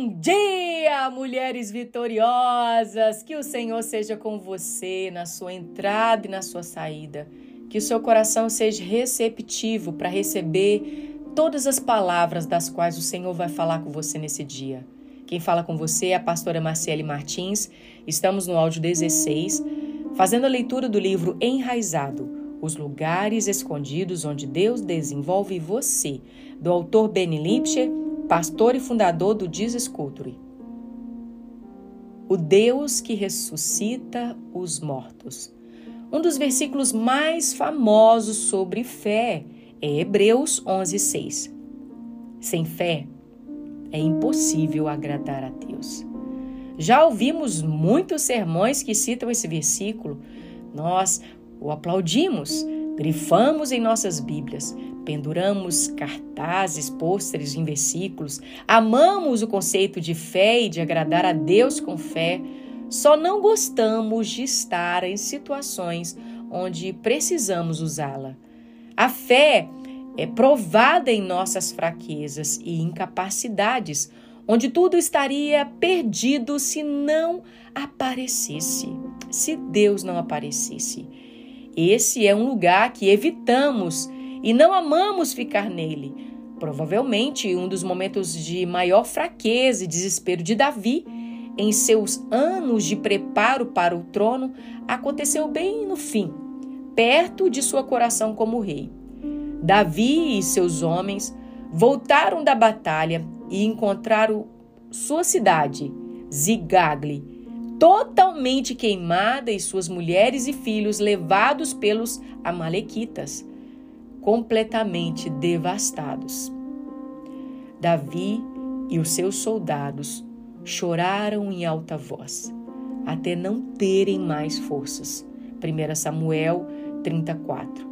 Bom dia, mulheres vitoriosas! Que o Senhor seja com você na sua entrada e na sua saída. Que o seu coração seja receptivo para receber todas as palavras das quais o Senhor vai falar com você nesse dia. Quem fala com você é a pastora Marcele Martins. Estamos no áudio 16, fazendo a leitura do livro Enraizado os Lugares Escondidos onde Deus desenvolve você, do autor Benny Lipscher, pastor e fundador do Jesus Culture. O Deus que ressuscita os mortos. Um dos versículos mais famosos sobre fé é Hebreus 11:6. Sem fé é impossível agradar a Deus. Já ouvimos muitos sermões que citam esse versículo. Nós o aplaudimos, grifamos em nossas Bíblias, penduramos cartazes, pôsteres em versículos, amamos o conceito de fé e de agradar a Deus com fé, só não gostamos de estar em situações onde precisamos usá-la. A fé é provada em nossas fraquezas e incapacidades, onde tudo estaria perdido se não aparecesse, se Deus não aparecesse. Esse é um lugar que evitamos e não amamos ficar nele. Provavelmente um dos momentos de maior fraqueza e desespero de Davi em seus anos de preparo para o trono aconteceu bem no fim, perto de sua coração como rei. Davi e seus homens voltaram da batalha e encontraram sua cidade, Zigagli, totalmente queimada e suas mulheres e filhos levados pelos Amalequitas, completamente devastados. Davi e os seus soldados choraram em alta voz, até não terem mais forças. 1 Samuel 34.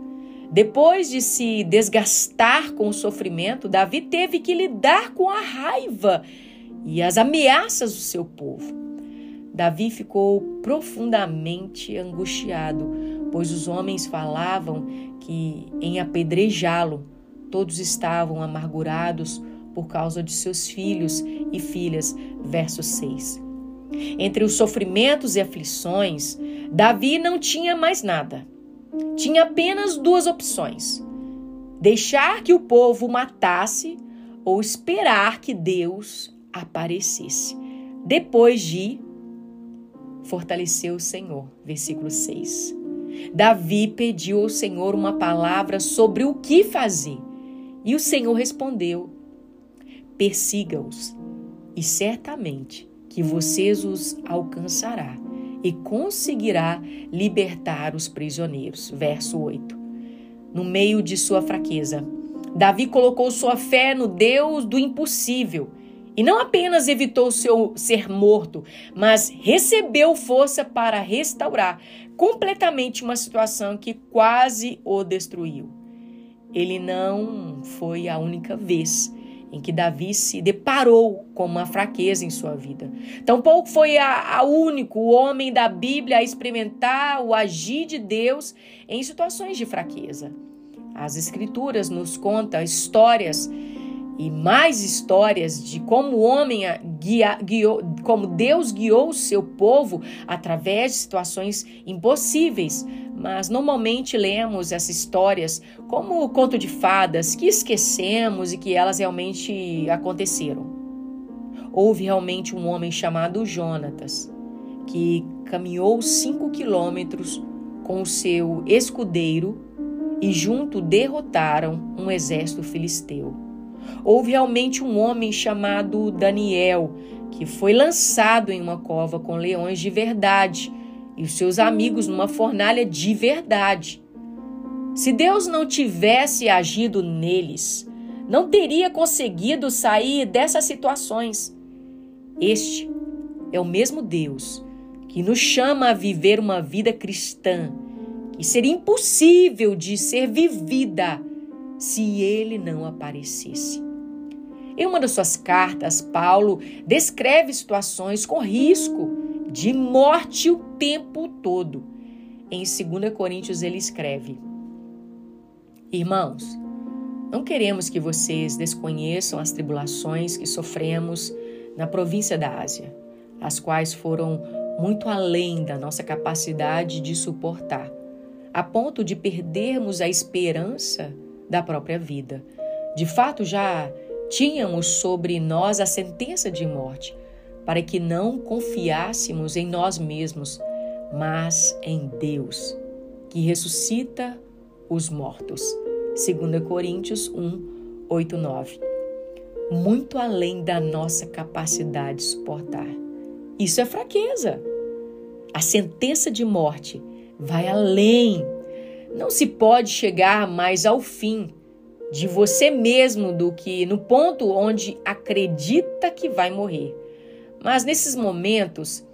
Depois de se desgastar com o sofrimento, Davi teve que lidar com a raiva e as ameaças do seu povo. Davi ficou profundamente angustiado, pois os homens falavam que em apedrejá-lo todos estavam amargurados por causa de seus filhos e filhas. Verso 6. Entre os sofrimentos e aflições, Davi não tinha mais nada. Tinha apenas duas opções: deixar que o povo matasse ou esperar que Deus aparecesse. Depois de fortaleceu o Senhor. Versículo 6. Davi pediu ao Senhor uma palavra sobre o que fazer. E o Senhor respondeu: Persiga-os, e certamente que vocês os alcançará e conseguirá libertar os prisioneiros. Verso 8. No meio de sua fraqueza, Davi colocou sua fé no Deus do impossível e não apenas evitou seu ser morto, mas recebeu força para restaurar completamente uma situação que quase o destruiu. Ele não foi a única vez em que Davi se deparou com uma fraqueza em sua vida. Tampouco foi a único homem da Bíblia a experimentar o agir de Deus em situações de fraqueza. As Escrituras nos contam histórias e mais histórias de como o homem guia, guiou, como Deus guiou o seu povo através de situações impossíveis. Mas normalmente lemos essas histórias como conto de fadas que esquecemos e que elas realmente aconteceram. Houve realmente um homem chamado Jonatas que caminhou cinco quilômetros com o seu escudeiro e junto derrotaram um exército filisteu. Houve realmente um homem chamado Daniel, que foi lançado em uma cova com leões de verdade e os seus amigos numa fornalha de verdade. Se Deus não tivesse agido neles, não teria conseguido sair dessas situações. Este é o mesmo Deus que nos chama a viver uma vida cristã que seria impossível de ser vivida se ele não aparecesse. Em uma das suas cartas, Paulo descreve situações com risco de morte o tempo todo. Em 2 Coríntios, ele escreve: Irmãos, não queremos que vocês desconheçam as tribulações que sofremos na província da Ásia, as quais foram muito além da nossa capacidade de suportar, a ponto de perdermos a esperança da própria vida. De fato, já tínhamos sobre nós a sentença de morte, para que não confiássemos em nós mesmos, mas em Deus, que ressuscita os mortos. 2 Coríntios 1, 8, 9. Muito além da nossa capacidade de suportar. Isso é fraqueza. A sentença de morte vai além. Não se pode chegar mais ao fim de você mesmo do que no ponto onde acredita que vai morrer. Mas nesses momentos,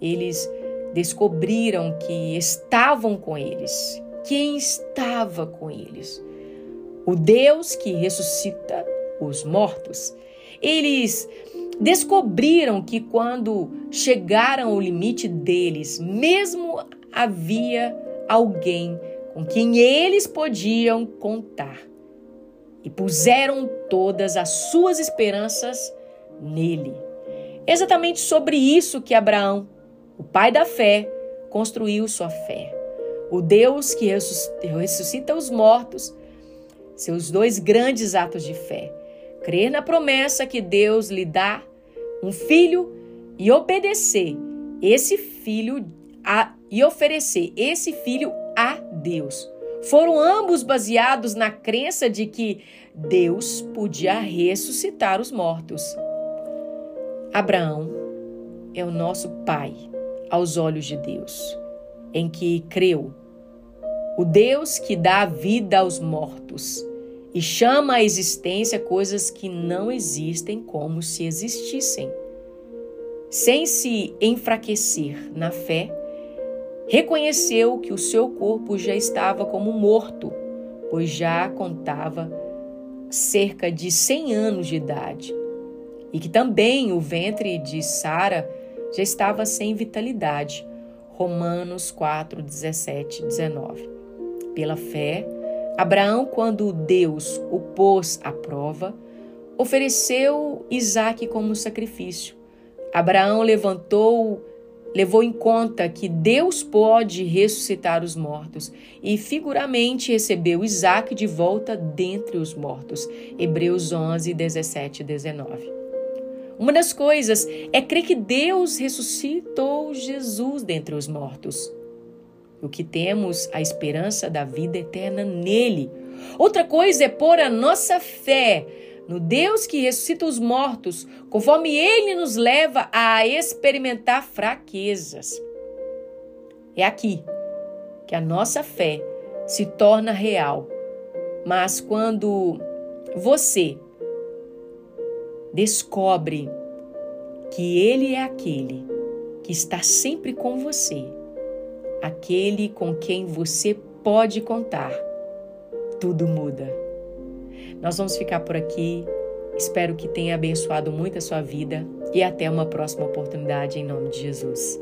eles descobriram que estavam com eles. Quem estava com eles? O Deus que ressuscita os mortos. Eles descobriram que quando chegaram ao limite deles, mesmo havia alguém com quem eles podiam contar. E puseram todas as suas esperanças nele. Exatamente sobre isso que Abraão, o pai da fé, construiu sua fé. O Deus que ressuscita os mortos, seus dois grandes atos de fé. Crer na promessa que Deus lhe dá um filho e obedecer esse filho a, e oferecer esse filho a Deus. Foram ambos baseados na crença de que Deus podia ressuscitar os mortos. Abraão é o nosso pai aos olhos de Deus, em que creu. O Deus que dá vida aos mortos e chama à existência coisas que não existem como se existissem. Sem se enfraquecer na fé, reconheceu que o seu corpo já estava como morto, pois já contava cerca de 100 anos de idade e que também o ventre de Sara já estava sem vitalidade. Romanos 4, 17, 19. Pela fé, Abraão, quando Deus o pôs à prova, ofereceu Isaque como sacrifício. Abraão levantou, levou em conta que Deus pode ressuscitar os mortos e figuramente recebeu Isaque de volta dentre os mortos. Hebreus 11, 17 e 19. Uma das coisas é crer que Deus ressuscitou Jesus dentre os mortos. O que temos a esperança da vida eterna nele. Outra coisa é pôr a nossa fé no Deus que ressuscita os mortos, conforme ele nos leva a experimentar fraquezas. É aqui que a nossa fé se torna real. Mas quando você descobre que Ele é aquele que está sempre com você, aquele com quem você pode contar. Tudo muda. Nós vamos ficar por aqui. Espero que tenha abençoado muito a sua vida e até uma próxima oportunidade em nome de Jesus.